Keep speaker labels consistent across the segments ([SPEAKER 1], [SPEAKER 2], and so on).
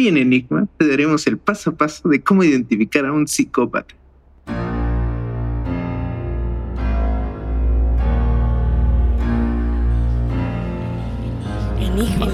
[SPEAKER 1] Hoy en Enigma te daremos el paso a paso de cómo identificar a un psicópata.
[SPEAKER 2] Enigma.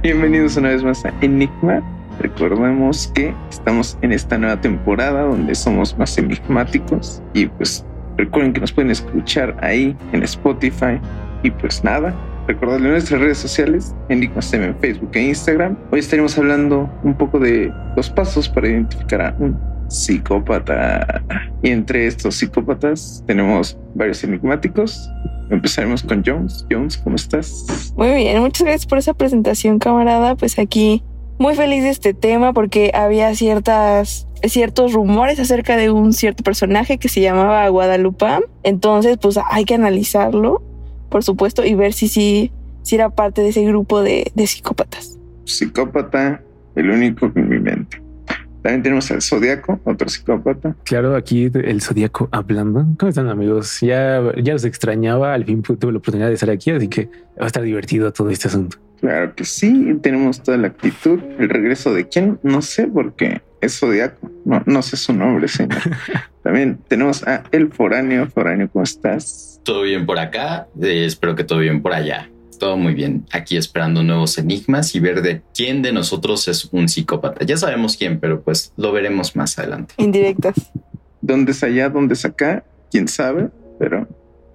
[SPEAKER 1] Bienvenidos una vez más a Enigma. Recordemos que estamos en esta nueva temporada donde somos más enigmáticos y pues recuerden que nos pueden escuchar ahí en Spotify y pues nada, recordarle nuestras redes sociales, Enigma STEM en Facebook e Instagram. Hoy estaremos hablando un poco de los pasos para identificar a un psicópata. Y entre estos psicópatas tenemos varios enigmáticos. Empezaremos con Jones. Jones, ¿cómo estás?
[SPEAKER 3] Muy bien, muchas gracias por esa presentación, camarada. Pues aquí muy feliz de este tema porque había ciertas ciertos rumores acerca de un cierto personaje que se llamaba Guadalupe. Entonces, pues hay que analizarlo, por supuesto, y ver si sí si, era parte de ese grupo de, de psicópatas.
[SPEAKER 1] Psicópata, el único en mi mente. También tenemos al Zodíaco, otro psicópata.
[SPEAKER 4] Claro, aquí el Zodíaco hablando. ¿Cómo están amigos? Ya, ya los extrañaba, al fin tuve la oportunidad de estar aquí, así que va a estar divertido todo este asunto.
[SPEAKER 1] Claro que sí, tenemos toda la actitud. El regreso de quién, no sé, porque es Zodíaco. No, no sé su nombre, señor. También tenemos a El Foráneo. Foráneo, ¿cómo estás?
[SPEAKER 5] Todo bien por acá, eh, espero que todo bien por allá todo muy bien. Aquí esperando nuevos enigmas y ver de quién de nosotros es un psicópata. Ya sabemos quién, pero pues lo veremos más adelante.
[SPEAKER 3] Indirectas.
[SPEAKER 1] ¿Dónde es allá? ¿Dónde es acá? ¿Quién sabe? Pero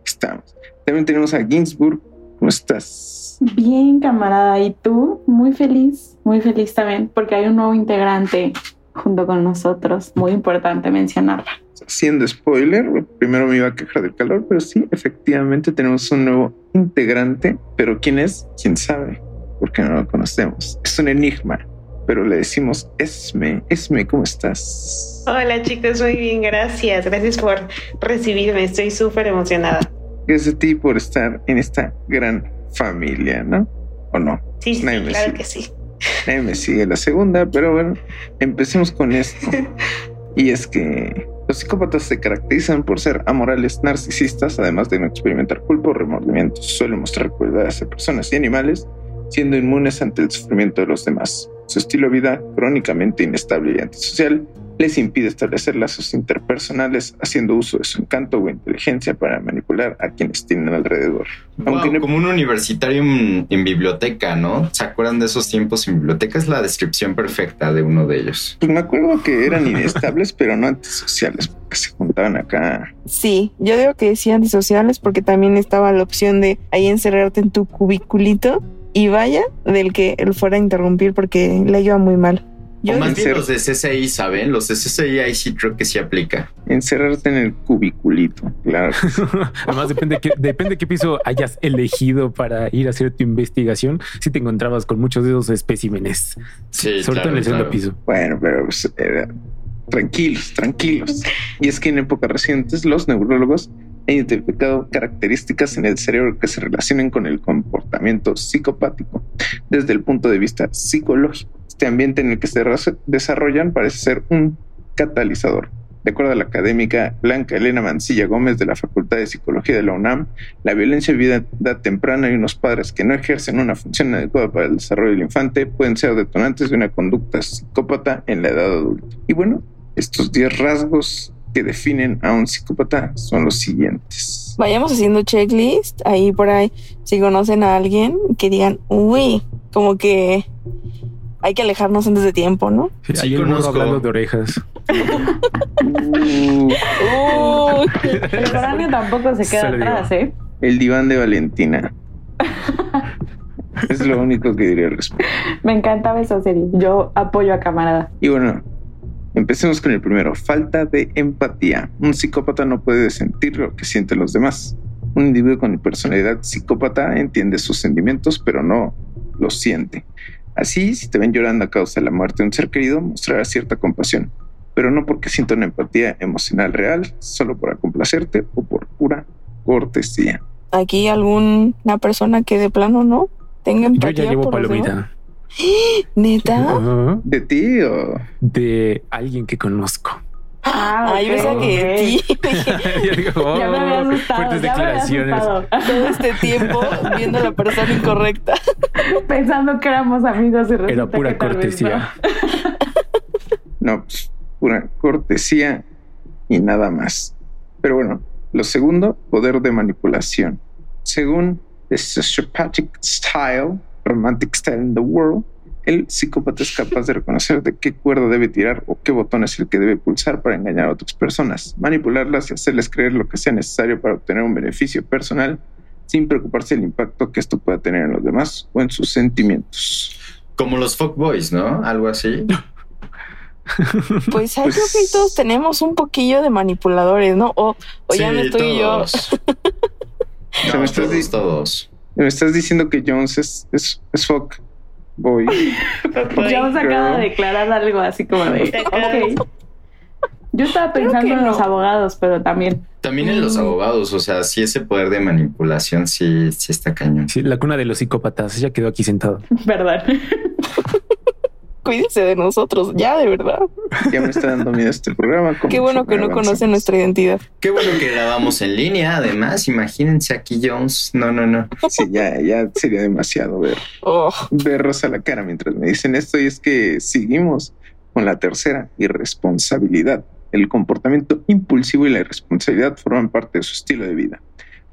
[SPEAKER 1] estamos. También tenemos a Ginsburg. ¿Cómo estás?
[SPEAKER 6] Bien, camarada. ¿Y tú? Muy feliz, muy feliz también, porque hay un nuevo integrante junto con nosotros. Muy importante mencionarla.
[SPEAKER 1] Siendo spoiler, primero me iba a quejar del calor, pero sí, efectivamente tenemos un nuevo integrante, pero ¿quién es? ¿Quién sabe? Porque no lo conocemos. Es un enigma, pero le decimos Esme. Esme, ¿cómo estás?
[SPEAKER 7] Hola chicos, muy bien, gracias. Gracias por recibirme, estoy súper emocionada.
[SPEAKER 1] Gracias a ti por estar en esta gran familia, ¿no? ¿O no?
[SPEAKER 7] Sí, sí, claro que sí.
[SPEAKER 1] Nadie me sigue la segunda, pero bueno, empecemos con esto. y es que los psicópatas se caracterizan por ser amorales, narcisistas, además de no experimentar culpa o remordimiento. Suelen mostrar crueldad hacia personas y animales, siendo inmunes ante el sufrimiento de los demás. Su estilo de vida, crónicamente inestable y antisocial, les impide establecer lazos interpersonales haciendo uso de su encanto o inteligencia para manipular a quienes tienen alrededor.
[SPEAKER 5] Como un universitario en, biblioteca, ¿no? ¿Se acuerdan de esos tiempos en biblioteca? Es la descripción perfecta de uno de ellos.
[SPEAKER 1] Pues me acuerdo que eran inestables, pero no antisociales, porque se juntaban acá.
[SPEAKER 3] Sí, yo digo que sí antisociales porque también estaba la opción de ahí encerrarte en tu cubiculito y vaya del que él fuera a interrumpir porque le iba muy mal.
[SPEAKER 5] Yo o más bien los de CCI, ¿saben? Los de CCI ahí sí creo que sí aplica.
[SPEAKER 1] Encerrarte en el cubiculito, claro.
[SPEAKER 4] Además, depende, que, depende qué piso hayas elegido para ir a hacer tu investigación. Si te encontrabas con muchos de esos especímenes.
[SPEAKER 5] Sí,
[SPEAKER 4] Sobre todo en el segundo piso.
[SPEAKER 1] Bueno, pero pues, eh, tranquilos, tranquilos. Y es que en épocas recientes los neurólogos han identificado características en el cerebro que se relacionan con el comportamiento psicopático desde el punto de vista psicológico este ambiente en el que se desarrollan parece ser un catalizador. De acuerdo a la académica Blanca Elena Mancilla Gómez de la Facultad de Psicología de la UNAM, la violencia en vida temprana y unos padres que no ejercen una función adecuada para el desarrollo del infante pueden ser detonantes de una conducta psicópata en la edad adulta. Y bueno, estos 10 rasgos que definen a un psicópata son los siguientes.
[SPEAKER 3] Vayamos haciendo checklist ahí por ahí. Si conocen a alguien que digan, uy, como que hay que alejarnos antes de tiempo, ¿no?
[SPEAKER 4] Sí, hay un hablando de orejas.
[SPEAKER 6] uh, el cráneo tampoco se queda atrás, ¿eh?
[SPEAKER 1] El diván de Valentina. es lo único que diría al respecto.
[SPEAKER 6] Me encantaba esa serie. Yo apoyo a camarada.
[SPEAKER 1] Y bueno, empecemos con el primero. Falta de empatía. Un psicópata no puede sentir lo que sienten los demás. Un individuo con personalidad psicópata entiende sus sentimientos, pero no los siente. Así, si te ven llorando a causa de la muerte de un ser querido, mostrarás cierta compasión, pero no porque sienta una empatía emocional real, solo para complacerte o por pura cortesía.
[SPEAKER 3] Aquí alguna persona que de plano no tenga empatía.
[SPEAKER 4] Yo ya llevo palomita.
[SPEAKER 3] ¿Neta?
[SPEAKER 1] ¿De ti o...?
[SPEAKER 4] De alguien que conozco.
[SPEAKER 6] Ah,
[SPEAKER 3] Ay, yo pensaba que ti.
[SPEAKER 4] Oh,
[SPEAKER 6] Ya me había asustado.
[SPEAKER 4] fuertes
[SPEAKER 6] ya me había
[SPEAKER 4] declaraciones.
[SPEAKER 6] asustado.
[SPEAKER 3] Todo este tiempo viendo a la persona incorrecta.
[SPEAKER 6] Pensando que éramos amigos y resulta
[SPEAKER 4] Era pura
[SPEAKER 6] que
[SPEAKER 4] cortesía.
[SPEAKER 1] No, pues pura cortesía y nada más. Pero bueno, lo segundo, poder de manipulación. Según The Sociopathic Style, Romantic Style in the World, el psicópata es capaz de reconocer de qué cuerda debe tirar o qué botón es el que debe pulsar para engañar a otras personas, manipularlas y hacerles creer lo que sea necesario para obtener un beneficio personal sin preocuparse del impacto que esto pueda tener en los demás o en sus sentimientos.
[SPEAKER 5] Como los fuckboys, ¿no? Algo así.
[SPEAKER 3] Pues
[SPEAKER 1] Pues-
[SPEAKER 3] creo que todos tenemos un poquillo de manipuladores, ¿no? O, o ya me
[SPEAKER 5] Sí,
[SPEAKER 3] estoy
[SPEAKER 5] todos.
[SPEAKER 1] sea,
[SPEAKER 5] No,
[SPEAKER 1] me estás
[SPEAKER 5] todos.
[SPEAKER 1] Me estás diciendo que Jones es, es, es fuck
[SPEAKER 6] Ya os acaba de declarar algo así como de.
[SPEAKER 7] Te acabas-
[SPEAKER 6] Ok. Yo estaba pensando en los abogados, pero también.
[SPEAKER 5] También en los
[SPEAKER 3] Mm.
[SPEAKER 5] abogados, o sea, sí ese poder de manipulación sí, sí está cañón.
[SPEAKER 4] Sí, la cuna de los psicópatas. Ella quedó aquí sentado.
[SPEAKER 6] ¿Verdad?
[SPEAKER 3] Cuídense de nosotros, ya de verdad.
[SPEAKER 1] Ya me está dando miedo este programa.
[SPEAKER 3] Qué bueno que no conocen nuestra identidad.
[SPEAKER 5] Qué bueno que grabamos en línea, además, imagínense aquí Jones. No, no, no.
[SPEAKER 1] Sí, ya, ya sería demasiado ver,
[SPEAKER 3] Oh,
[SPEAKER 1] verlos a la cara mientras me dicen esto. Y es que seguimos con la tercera, irresponsabilidad. El comportamiento impulsivo y la irresponsabilidad forman parte de su estilo de vida.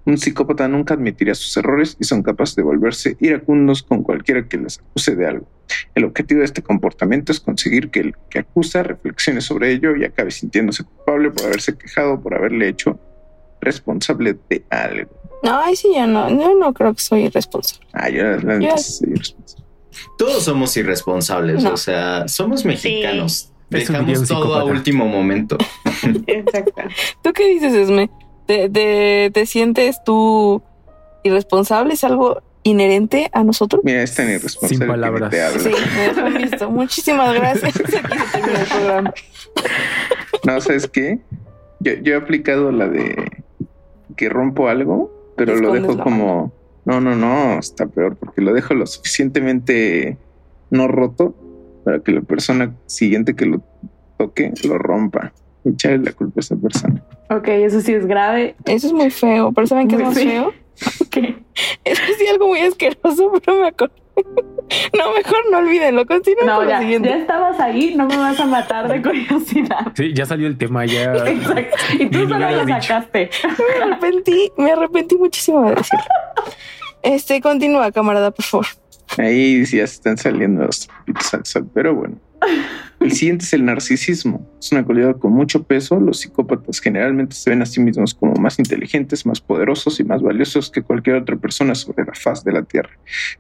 [SPEAKER 1] Un psicópata nunca admitiría sus errores y son capaces de volverse iracundos con cualquiera que les acuse de algo. El objetivo de este comportamiento es conseguir que el que acusa reflexione sobre ello y acabe sintiéndose culpable por haberse quejado, por haberle hecho responsable de algo.
[SPEAKER 3] no, ahí sí ya no. Yo no creo que soy irresponsable.
[SPEAKER 1] Ah, yo sí soy irresponsable.
[SPEAKER 5] Todos somos irresponsables,
[SPEAKER 3] No.
[SPEAKER 5] o sea, somos mexicanos.
[SPEAKER 4] Diría
[SPEAKER 5] Dejamos todo a último momento.
[SPEAKER 7] Exacto.
[SPEAKER 3] ¿Tú qué dices, Esme? ¿Te, te, te sientes tú irresponsable? ¿Es algo inherente a nosotros?
[SPEAKER 1] Mira, es tan irresponsable
[SPEAKER 4] Sin
[SPEAKER 1] que
[SPEAKER 4] palabras.
[SPEAKER 1] te habla.
[SPEAKER 3] Sí, me listo. Muchísimas gracias. Aquí se termina el programa.
[SPEAKER 1] No, ¿sabes qué? Yo, yo he aplicado la de que rompo algo, pero lo dejo como... No, no, no, está peor, porque lo dejo lo suficientemente no roto para que la persona siguiente que lo toque lo rompa. Echarle la culpa a esa persona.
[SPEAKER 6] Ok, eso sí es grave.
[SPEAKER 3] Eso es muy feo. ¿Pero saben qué es
[SPEAKER 6] Muy
[SPEAKER 3] más
[SPEAKER 6] feo.
[SPEAKER 3] feo?
[SPEAKER 6] ¿Qué?
[SPEAKER 3] Es sí algo muy asqueroso, pero me acuerdo. No, mejor no olvídenlo. Continúen
[SPEAKER 6] No,
[SPEAKER 3] con lo
[SPEAKER 6] ya,
[SPEAKER 3] siguiente.
[SPEAKER 6] ya estabas ahí, no me vas a matar de curiosidad.
[SPEAKER 4] Sí, ya salió el tema, ya.
[SPEAKER 6] Exacto. Y tú solo
[SPEAKER 4] dicho.
[SPEAKER 6] sacaste.
[SPEAKER 3] Me arrepentí, me arrepentí muchísimo de decirlo. Este, continúa, camarada, por favor.
[SPEAKER 1] Ahí sí ya se están saliendo los trapitos al sol, pero bueno. El siguiente es el narcisismo. Es una cualidad con mucho peso. Los psicópatas generalmente se ven a sí mismos como más inteligentes, más poderosos y más valiosos que cualquier otra persona sobre la faz de la Tierra.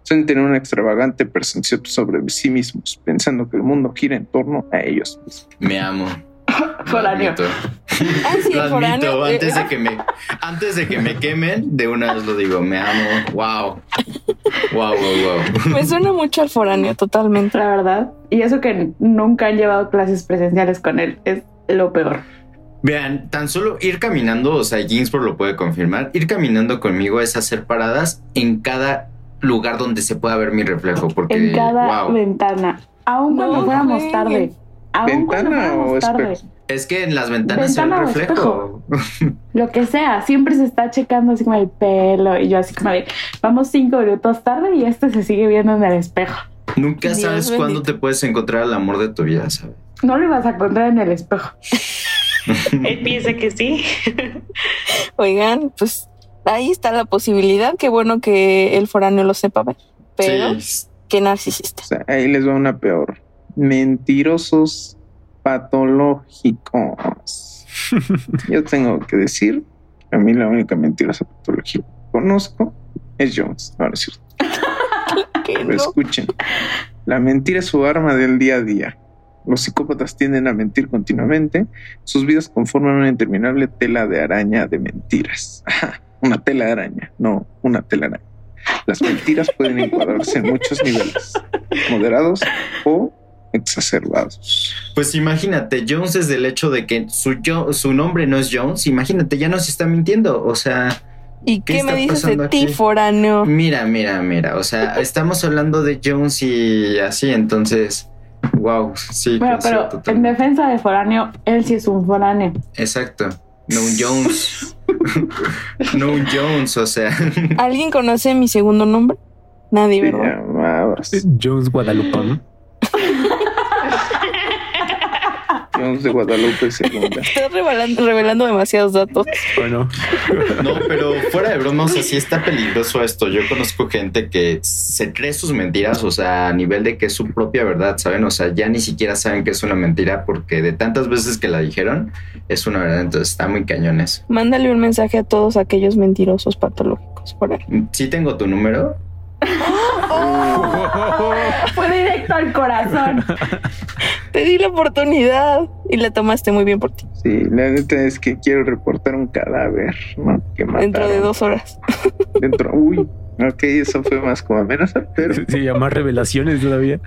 [SPEAKER 1] Suelen tener una extravagante percepción sobre sí mismos, pensando que el mundo gira en torno a ellos mismos.
[SPEAKER 5] Me amo. Lo admito.
[SPEAKER 3] eh,
[SPEAKER 5] Antes de que me, antes de que me quemen, de una vez lo digo. Me amo. Wow. Wow, wow, wow.
[SPEAKER 3] Me suena mucho al foráneo, totalmente.
[SPEAKER 6] La verdad. Y eso que nunca han llevado clases presenciales con él es lo peor.
[SPEAKER 5] Vean, tan solo ir caminando, o sea, Ginsburg lo puede confirmar, ir caminando conmigo es hacer paradas en cada lugar donde se pueda ver mi reflejo, porque
[SPEAKER 6] En cada
[SPEAKER 5] wow.
[SPEAKER 6] ventana. Aún
[SPEAKER 3] No
[SPEAKER 6] cuando fuéramos tarde. Aún cuando
[SPEAKER 1] ¿Ventana o
[SPEAKER 6] tarde.
[SPEAKER 1] espejo?
[SPEAKER 5] Es que en las ventanas
[SPEAKER 6] Ventana
[SPEAKER 5] se ve
[SPEAKER 6] o
[SPEAKER 5] el reflejo.
[SPEAKER 6] Lo que sea, siempre se está checando así como el pelo. Y yo así como de, vamos cinco minutos tarde y este se sigue viendo en el espejo.
[SPEAKER 5] Nunca
[SPEAKER 3] Dios
[SPEAKER 5] sabes
[SPEAKER 3] bendito.
[SPEAKER 5] cuándo te puedes encontrar al amor de tu vida, ¿sabes?
[SPEAKER 6] No lo ibas a encontrar en el espejo.
[SPEAKER 7] Él piensa que sí.
[SPEAKER 3] Oigan, pues ahí está la posibilidad. Qué bueno que el foráneo lo sepa ver. Pero
[SPEAKER 5] Sí,
[SPEAKER 3] qué narcisista.
[SPEAKER 1] O sea, ahí les va una peor. Mentirosos patológicos. Yo tengo que decir que a mí la única mentirosa patología que conozco es Jones. Ahora sí,
[SPEAKER 3] Que
[SPEAKER 1] pero
[SPEAKER 3] no.
[SPEAKER 1] escuchen. La mentira es su arma del día a día. Los psicópatas tienden a mentir continuamente. Sus vidas conforman una interminable tela de araña de mentiras. Una tela de araña, no una tela araña. Las mentiras pueden encuadrarse en muchos niveles, moderados o exacerbados.
[SPEAKER 5] Pues imagínate, Jones desde el hecho de que su, Jo- su nombre no es Jones, imagínate, ya nos está mintiendo. O sea,
[SPEAKER 3] ¿Y
[SPEAKER 5] ¿Qué
[SPEAKER 3] qué, me dices de ti, foráneo?
[SPEAKER 5] mira, mira, mira. O sea, estamos hablando de Jones y así, entonces, Wow, sí.
[SPEAKER 6] Bueno, pero en defensa de foráneo, él sí es un foráneo.
[SPEAKER 5] Exacto. No un Jones. no un Jones, o sea.
[SPEAKER 3] ¿Alguien conoce mi segundo nombre? Nadie, ¿verdad?
[SPEAKER 4] Jones Guadalupe.
[SPEAKER 1] De Guadalupe.
[SPEAKER 3] Estás revelando, revelando demasiados datos.
[SPEAKER 4] Bueno,
[SPEAKER 5] No, pero fuera de broma, o sea, sí está peligroso esto. Yo conozco gente que se cree sus mentiras, o sea, a nivel de que es su propia verdad, ¿saben? O sea, ya ni siquiera saben que es una mentira porque de tantas veces que la dijeron, es una verdad. Entonces está muy cañones.
[SPEAKER 3] Mándale un mensaje a todos aquellos mentirosos patológicos por ahí.
[SPEAKER 5] Sí tengo tu número.
[SPEAKER 6] Fue directo al corazón.
[SPEAKER 3] Te di la oportunidad y la tomaste muy bien por ti.
[SPEAKER 1] Sí, la neta es que quiero reportar un cadáver, ¿no? Que.
[SPEAKER 3] Dentro de dos horas.
[SPEAKER 1] Dentro, uy, ok, eso fue más como amenaza, pero
[SPEAKER 4] se llama revelaciones todavía.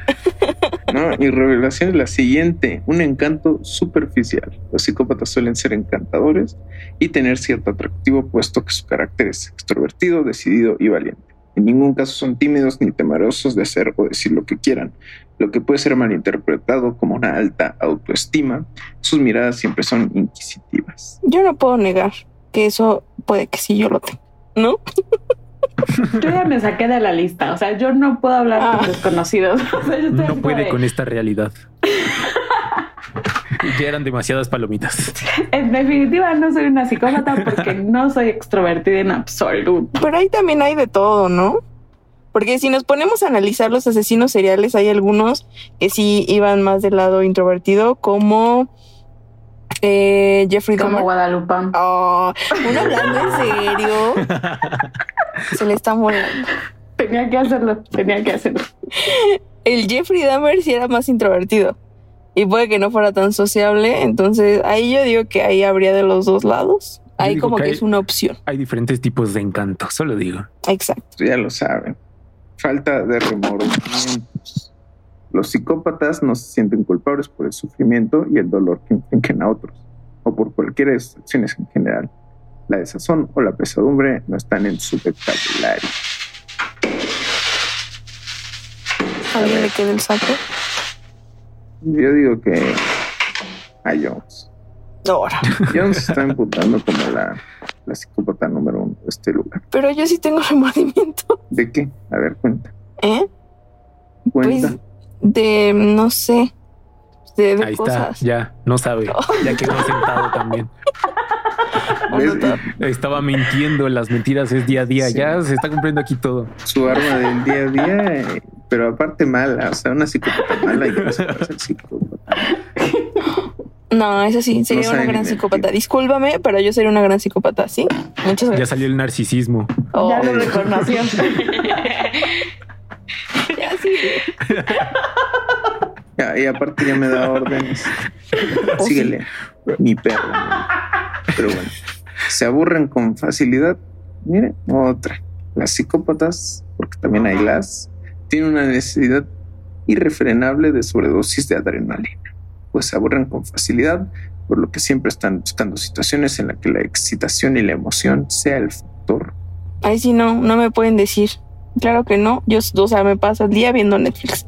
[SPEAKER 1] no. Mi revelación es la siguiente: un encanto superficial. Los psicópatas suelen ser encantadores y tener cierto atractivo, puesto que su carácter es extrovertido, decidido y valiente. En ningún caso son tímidos ni temerosos de hacer o decir lo que quieran, lo que puede ser malinterpretado como una alta autoestima. Sus miradas siempre son inquisitivas.
[SPEAKER 3] Yo no puedo negar que eso puede que sí yo lo tengo, ¿no?
[SPEAKER 6] Yo ya me saqué de la lista. O sea, yo no puedo hablar
[SPEAKER 3] Ah.
[SPEAKER 6] con desconocidos. O sea, yo estoy
[SPEAKER 4] No puede con esta realidad. Ya eran demasiadas palomitas.
[SPEAKER 6] En definitiva, no soy una psicópata porque no soy extrovertida en absoluto.
[SPEAKER 3] Pero ahí también hay de todo, ¿no? Porque si nos ponemos a analizar los asesinos seriales, hay algunos que sí iban más del lado introvertido, como eh, Jeffrey
[SPEAKER 6] Como
[SPEAKER 3] Dahmer.
[SPEAKER 6] Guadalupe.
[SPEAKER 3] Oh, uno hablando en serio. Se le está molando.
[SPEAKER 6] Tenía que hacerlo, tenía que hacerlo.
[SPEAKER 3] El Jeffrey Dahmer sí era más introvertido. Y puede que no fuera tan sociable. Entonces, ahí yo digo que ahí habría de los dos lados. Ahí como
[SPEAKER 4] que
[SPEAKER 3] que
[SPEAKER 4] hay-
[SPEAKER 3] es una opción.
[SPEAKER 4] Hay diferentes tipos de encanto, solo digo.
[SPEAKER 3] Exacto.
[SPEAKER 1] ya lo saben. Falta de remordimientos. Los psicópatas no se sienten culpables por el sufrimiento y el dolor que infligen a otros, o por cualquiera de sus acciones en general. La desazón o la pesadumbre no están en su vocabulario.
[SPEAKER 3] ¿A alguien le queda el saco?
[SPEAKER 1] Yo digo que a Jones.
[SPEAKER 3] Ahora.
[SPEAKER 1] Jones está imputando como la, la psicópata número uno de este lugar.
[SPEAKER 3] Pero yo sí tengo remordimiento.
[SPEAKER 1] ¿De qué? A ver, cuenta.
[SPEAKER 3] ¿Eh?
[SPEAKER 1] Cuenta.
[SPEAKER 3] Pues de, no sé, de, de
[SPEAKER 4] Ahí está,
[SPEAKER 3] cosas.
[SPEAKER 4] ya, no sabe. Ya quedó sentado también. Estaba mintiendo, las mentiras es día a día.
[SPEAKER 1] Sí.
[SPEAKER 4] Ya se está cumpliendo aquí todo.
[SPEAKER 1] Su arma del día a día, eh, pero aparte mala. O sea, una psicópata mala y no se puede ser psicópata.
[SPEAKER 3] No, eso sí, sería
[SPEAKER 1] No
[SPEAKER 3] una gran psicópata. Discúlpame, pero yo sería una gran psicópata, ¿sí? Muchas
[SPEAKER 4] Ya
[SPEAKER 3] gracias.
[SPEAKER 4] salió el narcisismo.
[SPEAKER 3] Oh,
[SPEAKER 6] Ya lo reconoció.
[SPEAKER 3] ya sí.
[SPEAKER 1] Ya, y aparte ya me da órdenes. Síguele, mi perro. Pero bueno, se aburren con facilidad. Mire, otra. Las psicópatas, porque también hay las, tienen una necesidad irrefrenable de sobredosis de adrenalina, pues se aburren con facilidad, por lo que siempre están buscando situaciones en las que la excitación y la emoción sea el factor.
[SPEAKER 3] Ay, sí, no, no me pueden decir. Claro que no. Yo, o sea, me paso el día viendo Netflix.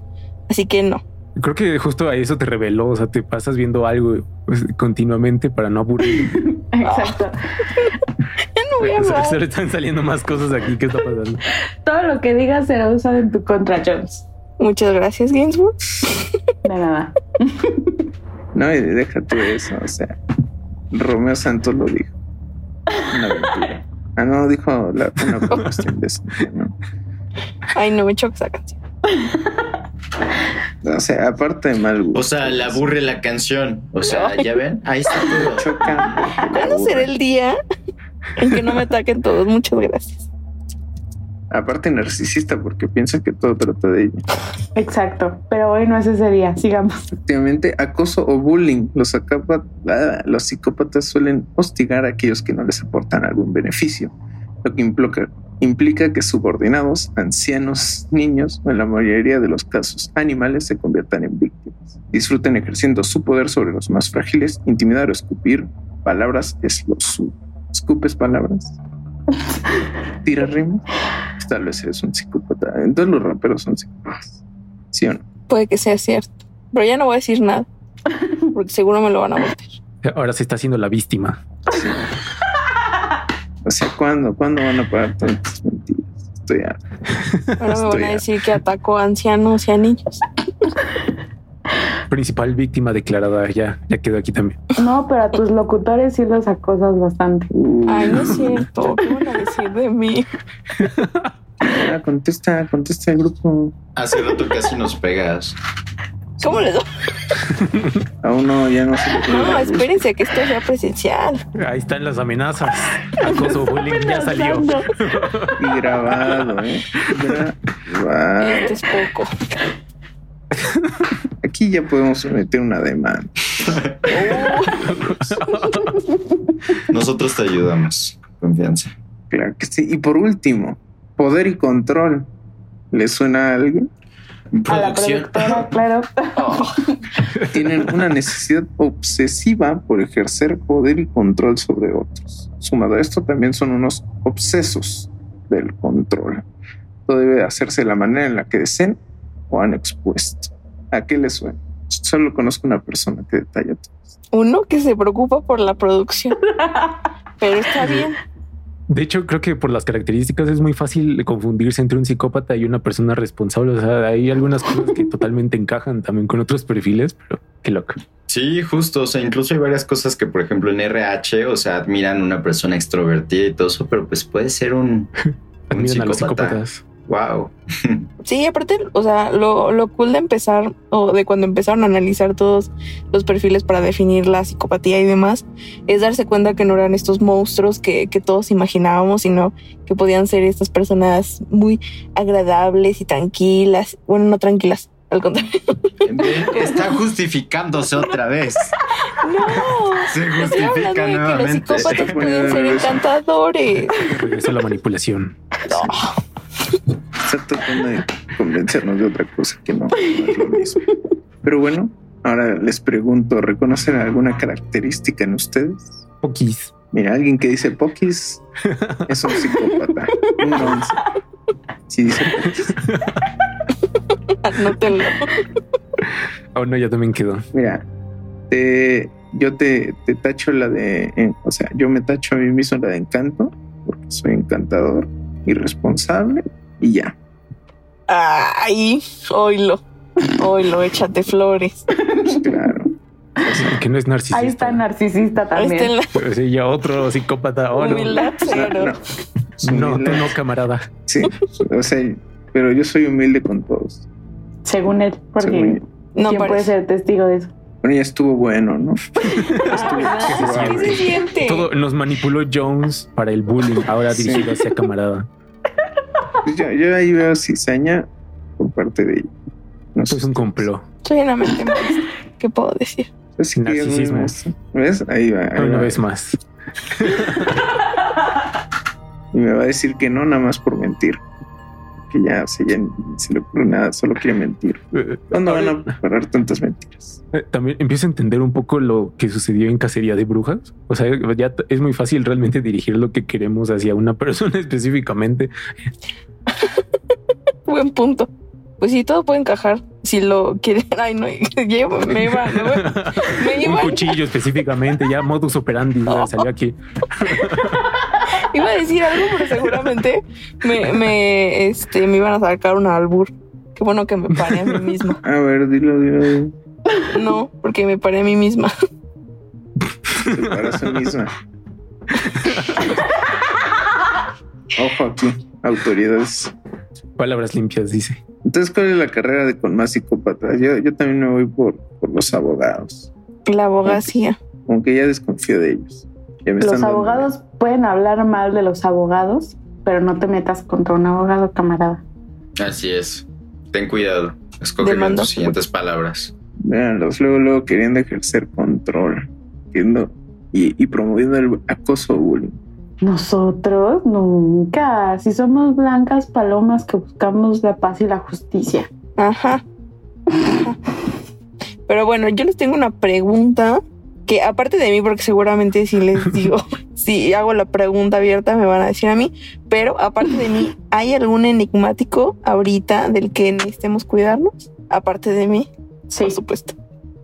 [SPEAKER 3] Así que no.
[SPEAKER 4] Creo que justo a eso te reveló. O sea, te pasas viendo algo pues, continuamente para no aburrir.
[SPEAKER 6] Exacto.
[SPEAKER 3] Voy a
[SPEAKER 4] Se, le están saliendo más cosas aquí. ¿Qué está pasando?
[SPEAKER 6] Todo lo que digas será usado en tu contra, Jones.
[SPEAKER 3] Muchas gracias, Ginsburg.
[SPEAKER 6] De nada.
[SPEAKER 1] No, y déjate eso, o sea, Romeo Santos lo dijo. Una aventura. Ah, no, dijo la, una cuestión de eso, ¿no?
[SPEAKER 3] Ay, no me choca esa canción.
[SPEAKER 1] O sea, aparte de mal gusto.
[SPEAKER 5] O sea, le aburre la canción. O sea, ya ven, ahí está todo.
[SPEAKER 1] Chocan.
[SPEAKER 3] ¿Cuándo
[SPEAKER 1] aburre.
[SPEAKER 3] será el día en que no me ataquen todos? Muchas gracias.
[SPEAKER 1] Aparte narcisista porque piensa que todo trata de ella.
[SPEAKER 6] Exacto. Pero hoy no es ese día. Sigamos.
[SPEAKER 1] Efectivamente, acoso o bullying. Los, acapa- ah, los psicópatas suelen hostigar a aquellos que no les aportan algún beneficio, lo que implica, implica que subordinados, ancianos, niños o en la mayoría de los casos animales se conviertan en víctimas. Disfruten ejerciendo su poder sobre los más frágiles, intimidar o escupir palabras es lo suyo. ¿Escupes palabras? ¿Tiras rimas? Tal vez eres un psicópata. Entonces los raperos son psicópatas. ¿Sí o no?
[SPEAKER 3] Puede que sea cierto. Pero ya no voy a decir nada. Porque seguro me lo van a meter.
[SPEAKER 4] Ahora se está haciendo la víctima.
[SPEAKER 1] Sí. O sea, ¿cuándo? ¿Cuándo van a parar tantas mentiras? Estoy harto.
[SPEAKER 3] Ahora me
[SPEAKER 1] Estoy
[SPEAKER 3] van a
[SPEAKER 1] harto.
[SPEAKER 3] decir que atacó a ancianos y a niños.
[SPEAKER 4] Principal víctima declarada ya, ya quedó aquí también.
[SPEAKER 6] No, pero a tus locutores sí los acosas bastante.
[SPEAKER 3] Ay, no es cierto. ¿Qué van a decir de mí?
[SPEAKER 1] Ya, contesta, contesta el grupo.
[SPEAKER 5] Hace rato casi nos pegas.
[SPEAKER 3] ¿Cómo les
[SPEAKER 1] Aún no, ya no se le
[SPEAKER 3] No, espérense que esto sea presencial.
[SPEAKER 4] Ahí están las amenazas. Acoso bullying ya salió.
[SPEAKER 1] Y grabado, ¿eh? Grabado.
[SPEAKER 3] Este es poco.
[SPEAKER 1] Aquí ya podemos meter una demanda.
[SPEAKER 5] Nosotros te ayudamos. Confianza.
[SPEAKER 1] Claro que sí. Y por último, poder y control. ¿Le suena a alguien?
[SPEAKER 6] A la productora, claro.
[SPEAKER 1] Tienen una necesidad obsesiva por ejercer poder y control sobre otros. Sumado a esto, también son unos obsesos del control. Todo debe hacerse de la manera en la que deseen o han expuesto. ¿A qué le suena? Solo conozco una persona que detalla todo.
[SPEAKER 3] Uno que se preocupa por la producción. Pero está bien.
[SPEAKER 4] De hecho, creo que por las características es muy fácil confundirse entre un psicópata y una persona responsable. O sea, hay algunas cosas que totalmente encajan también con otros perfiles, pero qué loco.
[SPEAKER 5] Sí, justo. O sea, incluso hay varias cosas que, por ejemplo, en RH, o sea, admiran una persona extrovertida y todo eso, pero pues puede ser un, un
[SPEAKER 4] Admiran a los
[SPEAKER 5] psicópata.
[SPEAKER 4] psicópatas.
[SPEAKER 5] Wow.
[SPEAKER 3] Sí, aparte, o sea, lo, lo cool de empezar o de cuando empezaron a analizar todos los perfiles para definir la psicopatía y demás, es darse cuenta que no eran estos monstruos que, que todos imaginábamos, sino que podían ser estas personas muy agradables y tranquilas. Bueno, no tranquilas, al contrario.
[SPEAKER 5] Está justificándose otra vez.
[SPEAKER 3] No,
[SPEAKER 5] Se
[SPEAKER 3] estoy
[SPEAKER 5] justifica
[SPEAKER 3] hablando de que los
[SPEAKER 5] nuevamente.
[SPEAKER 3] psicópatas pueden ser encantadores.
[SPEAKER 4] Regresa la manipulación.
[SPEAKER 1] Está tratando de convencernos de otra cosa que no, no es lo mismo. Pero bueno, ahora les pregunto, ¿reconocen alguna característica en ustedes?
[SPEAKER 4] Poquis.
[SPEAKER 1] Mira, alguien que dice Pokis es un psicópata. Un once. Si dice Pokis.
[SPEAKER 3] Anótenlo.
[SPEAKER 4] Oh, no, ya también quedó.
[SPEAKER 1] Mira, te- yo te, te tacho la de, eh, o sea, yo me tacho a mí mismo la de encanto, porque soy encantador, irresponsable y ya.
[SPEAKER 3] Ay, oílo. Oílo, échate flores.
[SPEAKER 1] Pues claro.
[SPEAKER 4] Que no es narcisista.
[SPEAKER 6] Ahí está narcisista
[SPEAKER 3] Ahí está
[SPEAKER 6] también.
[SPEAKER 3] la
[SPEAKER 4] Pero sí, ya otro psicópata. Oh, no.
[SPEAKER 3] humildad cero.
[SPEAKER 1] No, su
[SPEAKER 4] No, tú no, camarada.
[SPEAKER 1] Sí, o sea, pero yo soy humilde con todos.
[SPEAKER 6] Según él, porque
[SPEAKER 1] según.
[SPEAKER 3] No
[SPEAKER 6] ¿quién puede ser testigo de eso?
[SPEAKER 1] Bueno, ya estuvo bueno, ¿no?
[SPEAKER 3] Ah,
[SPEAKER 4] ¿Qué se
[SPEAKER 3] ¿Qué se siente?
[SPEAKER 4] Todo nos manipuló Jones para el bullying, ahora
[SPEAKER 1] Sí.
[SPEAKER 4] dirigido hacia camarada.
[SPEAKER 1] Pues yo, yo ahí veo cizaña por parte de ella. No
[SPEAKER 4] Esto
[SPEAKER 1] sé.
[SPEAKER 4] es un complot.
[SPEAKER 3] Soy una mente. ¿Qué puedo decir?
[SPEAKER 1] Así
[SPEAKER 4] narcisismo.
[SPEAKER 1] ¿Ves? Ahí va. ahí
[SPEAKER 4] Una
[SPEAKER 1] va.
[SPEAKER 4] vez más.
[SPEAKER 1] Y me va a decir que no, nada más por mentir. Que ya, o sea, ya se le ocurre nada, solo quiere mentir. ¿Cuándo van a parar tantas mentiras?
[SPEAKER 4] eh, También empiezo a entender un poco lo que sucedió en Cacería de Brujas. O sea, ya es muy fácil realmente dirigir lo que queremos hacia una persona específicamente.
[SPEAKER 3] Buen punto. Pues sí, todo puede encajar. Si lo quieren. Ay, no, llevo, me iba, me iba, me
[SPEAKER 4] Un
[SPEAKER 3] iba,
[SPEAKER 4] cuchillo específicamente, ya modus operandi ya salió aquí.
[SPEAKER 3] iba a decir algo, pero seguramente me, me, este, me iban a sacar un albur. Qué bueno que me paré a mí misma.
[SPEAKER 1] A ver, dilo, dilo.
[SPEAKER 3] No, porque me paré a mí misma.
[SPEAKER 1] Se para a sí misma. Ojo aquí, autoridades.
[SPEAKER 4] Palabras limpias, dice.
[SPEAKER 1] Entonces, ¿cuál es la carrera de con más psicópatas? Yo, yo también me voy por, por los abogados.
[SPEAKER 3] La abogacía.
[SPEAKER 1] Aunque ya desconfío de ellos. Ya me
[SPEAKER 6] Los
[SPEAKER 1] están dando-
[SPEAKER 6] abogados pueden hablar mal de los abogados, pero no te metas contra un abogado camarada.
[SPEAKER 5] Así es. Ten cuidado. Escoge bien tus siguientes palabras.
[SPEAKER 1] Véanlos, luego, luego queriendo ejercer control. Queriendo y, y promoviendo el acoso o bullying.
[SPEAKER 6] Nosotros nunca. Si somos blancas palomas que buscamos la paz y la justicia.
[SPEAKER 3] Ajá. Ajá. Pero bueno, yo les tengo una pregunta que aparte de mí, porque seguramente si les digo, si hago la pregunta abierta me van a decir a mí, pero aparte de mí, ¿hay algún enigmático ahorita del que necesitemos cuidarnos? Aparte de mí.
[SPEAKER 6] Sí,
[SPEAKER 3] por supuesto.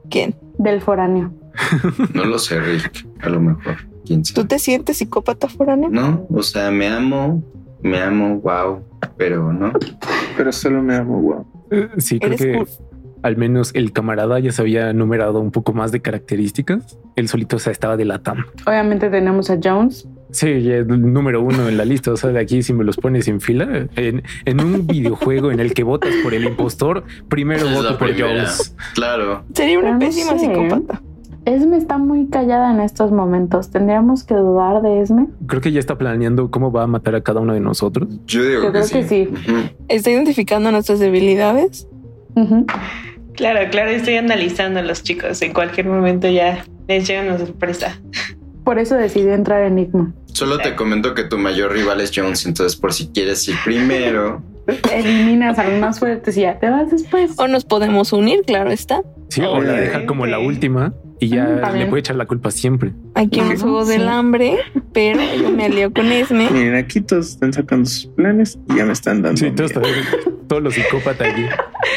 [SPEAKER 3] ¿Quién?
[SPEAKER 6] del foráneo.
[SPEAKER 5] No lo sé, Rick. A lo mejor. ¿Quién
[SPEAKER 3] ¿Tú te sientes psicópata foráneo?
[SPEAKER 5] No, o sea, me amo, me amo, wow, pero no.
[SPEAKER 1] Pero solo me amo, wow.
[SPEAKER 4] Eh, Sí, creo que
[SPEAKER 3] cool.
[SPEAKER 4] al menos el camarada ya se había numerado un poco más de características. Él solito se estaba delatando.
[SPEAKER 6] Obviamente tenemos a Jones.
[SPEAKER 4] Sí, ya es el número uno en la lista. O sea, de aquí, si me los pones en fila, en, en un videojuego en el que votas por el impostor, primero
[SPEAKER 5] Es
[SPEAKER 4] voto por
[SPEAKER 5] primera.
[SPEAKER 4] Jones.
[SPEAKER 5] Claro.
[SPEAKER 3] Sería una
[SPEAKER 6] no
[SPEAKER 3] pésima
[SPEAKER 6] sé.
[SPEAKER 3] psicópata.
[SPEAKER 6] Esme está muy callada en estos momentos. ¿Tendríamos que dudar de Esme?
[SPEAKER 4] Creo que ya está planeando cómo va a matar a cada uno de nosotros.
[SPEAKER 5] Yo digo
[SPEAKER 6] Yo
[SPEAKER 5] que,
[SPEAKER 6] creo
[SPEAKER 5] sí.
[SPEAKER 6] que sí.
[SPEAKER 3] Está identificando nuestras debilidades.
[SPEAKER 7] Claro, claro, estoy analizando a los chicos. En cualquier momento ya les llega una sorpresa.
[SPEAKER 6] Por eso decidí entrar en Enigma.
[SPEAKER 5] Solo te comento que tu mayor rival es Jones, entonces por si quieres ir primero.
[SPEAKER 6] Eliminas a los más fuertes y ya te vas después.
[SPEAKER 3] O nos podemos unir, claro está.
[SPEAKER 4] Sí, o la deja como la última y ya
[SPEAKER 6] Mm, también.
[SPEAKER 4] le puede echar la culpa siempre.
[SPEAKER 3] Aquí Juegos
[SPEAKER 6] sí.
[SPEAKER 3] del Hambre, pero yo me alío con Esme.
[SPEAKER 1] Miren, aquí todos están sacando sus planes y ya me están dando.
[SPEAKER 4] Sí, todos,
[SPEAKER 1] miedo.
[SPEAKER 4] todos los psicópatas allí.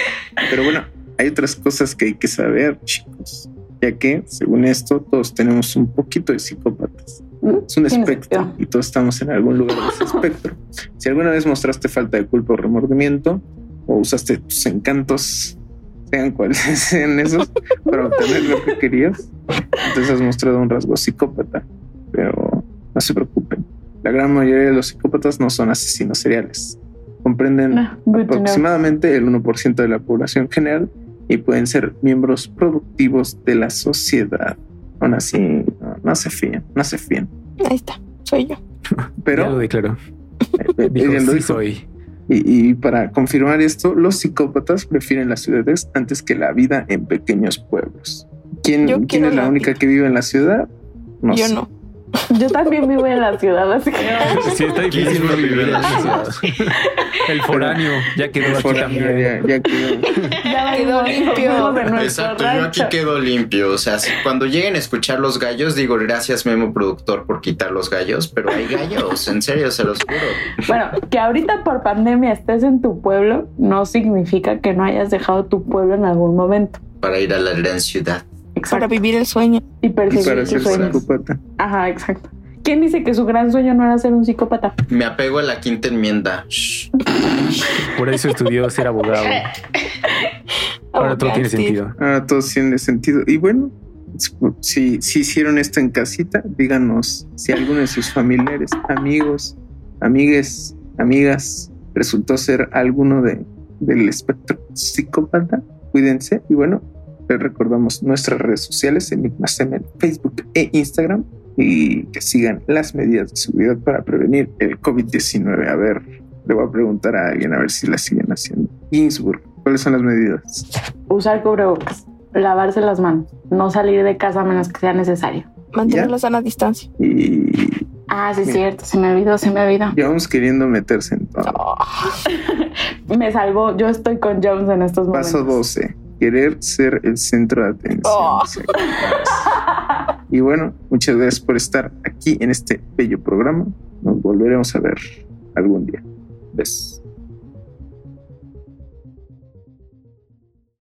[SPEAKER 1] Pero bueno, hay otras cosas que hay que saber, chicos. Ya que, según esto, todos tenemos un poquito de psicópatas.
[SPEAKER 6] ¿Mm?
[SPEAKER 1] Es un espectro y todos estamos en algún lugar de ese espectro. Si alguna vez mostraste falta de culpa o remordimiento o usaste tus encantos, sean cuales sean esos, para obtener lo que querías, entonces has mostrado un rasgo psicópata. Pero no se preocupen, la gran mayoría de los psicópatas no son asesinos seriales. Comprenden
[SPEAKER 6] Ah,
[SPEAKER 1] aproximadamente el 1% de la población general y pueden ser miembros productivos de la sociedad. Aún así, no, no se fíen, no se fíen.
[SPEAKER 3] Ahí está, soy yo.
[SPEAKER 4] ya lo
[SPEAKER 1] Pero
[SPEAKER 4] declaró.
[SPEAKER 1] eh,
[SPEAKER 4] Dijo,
[SPEAKER 1] ella lo
[SPEAKER 4] sí
[SPEAKER 1] dijo.
[SPEAKER 4] soy.
[SPEAKER 1] Y, y para confirmar esto, los psicópatas prefieren las ciudades antes que la vida en pequeños pueblos. ¿Quién, quién es la
[SPEAKER 3] la
[SPEAKER 1] única
[SPEAKER 3] vida.
[SPEAKER 1] que vive en la ciudad? No
[SPEAKER 3] yo
[SPEAKER 1] sé.
[SPEAKER 3] no.
[SPEAKER 6] Yo también vivo en la ciudad, así que
[SPEAKER 4] Sí, está
[SPEAKER 5] ¿Quién
[SPEAKER 4] difícil
[SPEAKER 5] no
[SPEAKER 4] vivir
[SPEAKER 5] en la
[SPEAKER 4] ciudad. El foráneo ya quedó aquí también.
[SPEAKER 1] ya, ya quedó.
[SPEAKER 6] ya
[SPEAKER 3] Quedó
[SPEAKER 6] valimos,
[SPEAKER 3] limpio.
[SPEAKER 5] Exacto, yo aquí quedo limpio. O sea, si- cuando lleguen a escuchar los gallos, digo gracias, Memo Productor, por quitar los gallos, pero hay gallos, en serio, se los juro.
[SPEAKER 6] Bueno, que ahorita por pandemia estés en tu pueblo no significa que no hayas dejado tu pueblo en algún momento.
[SPEAKER 5] Para ir a la gran ciudad.
[SPEAKER 3] Para
[SPEAKER 6] Exacto.
[SPEAKER 3] vivir el sueño.
[SPEAKER 6] Y
[SPEAKER 1] Y
[SPEAKER 6] perseguir
[SPEAKER 1] para
[SPEAKER 6] tus
[SPEAKER 1] ser psicópata.
[SPEAKER 6] Ajá, exacto. ¿Quién dice que su gran sueño no era ser un psicópata?
[SPEAKER 5] Me apego a la quinta enmienda.
[SPEAKER 4] Por eso estudió ser abogado. Ahora todo tiene sentido.
[SPEAKER 1] Ah, todo tiene sentido. Y bueno, si, si hicieron esto en casita, díganos si alguno de sus familiares, amigos, amigues, amigas resultó ser alguno de, del espectro psicópata. Cuídense y bueno, les recordamos nuestras redes sociales, Enigma Semen, Facebook e Instagram y que sigan las medidas de seguridad para prevenir el COVID-19. A ver, le voy a preguntar a alguien a ver si las siguen haciendo. Ginsburg, ¿cuáles son las medidas?
[SPEAKER 6] Usar cubrebocas, lavarse las manos, no salir de casa a menos que sea necesario.
[SPEAKER 3] Mantener la sana distancia.
[SPEAKER 1] Y
[SPEAKER 6] Ah, sí, es cierto, se me olvidó, se me olvidó.
[SPEAKER 1] ya vamos queriendo meterse en todo.
[SPEAKER 6] Me salvó, yo estoy con Jones en estos momentos.
[SPEAKER 1] Paso 12. Querer ser el centro de atención.
[SPEAKER 3] Oh.
[SPEAKER 1] Y bueno, muchas gracias por estar aquí en este bello programa. Nos volveremos a ver algún día. Besos.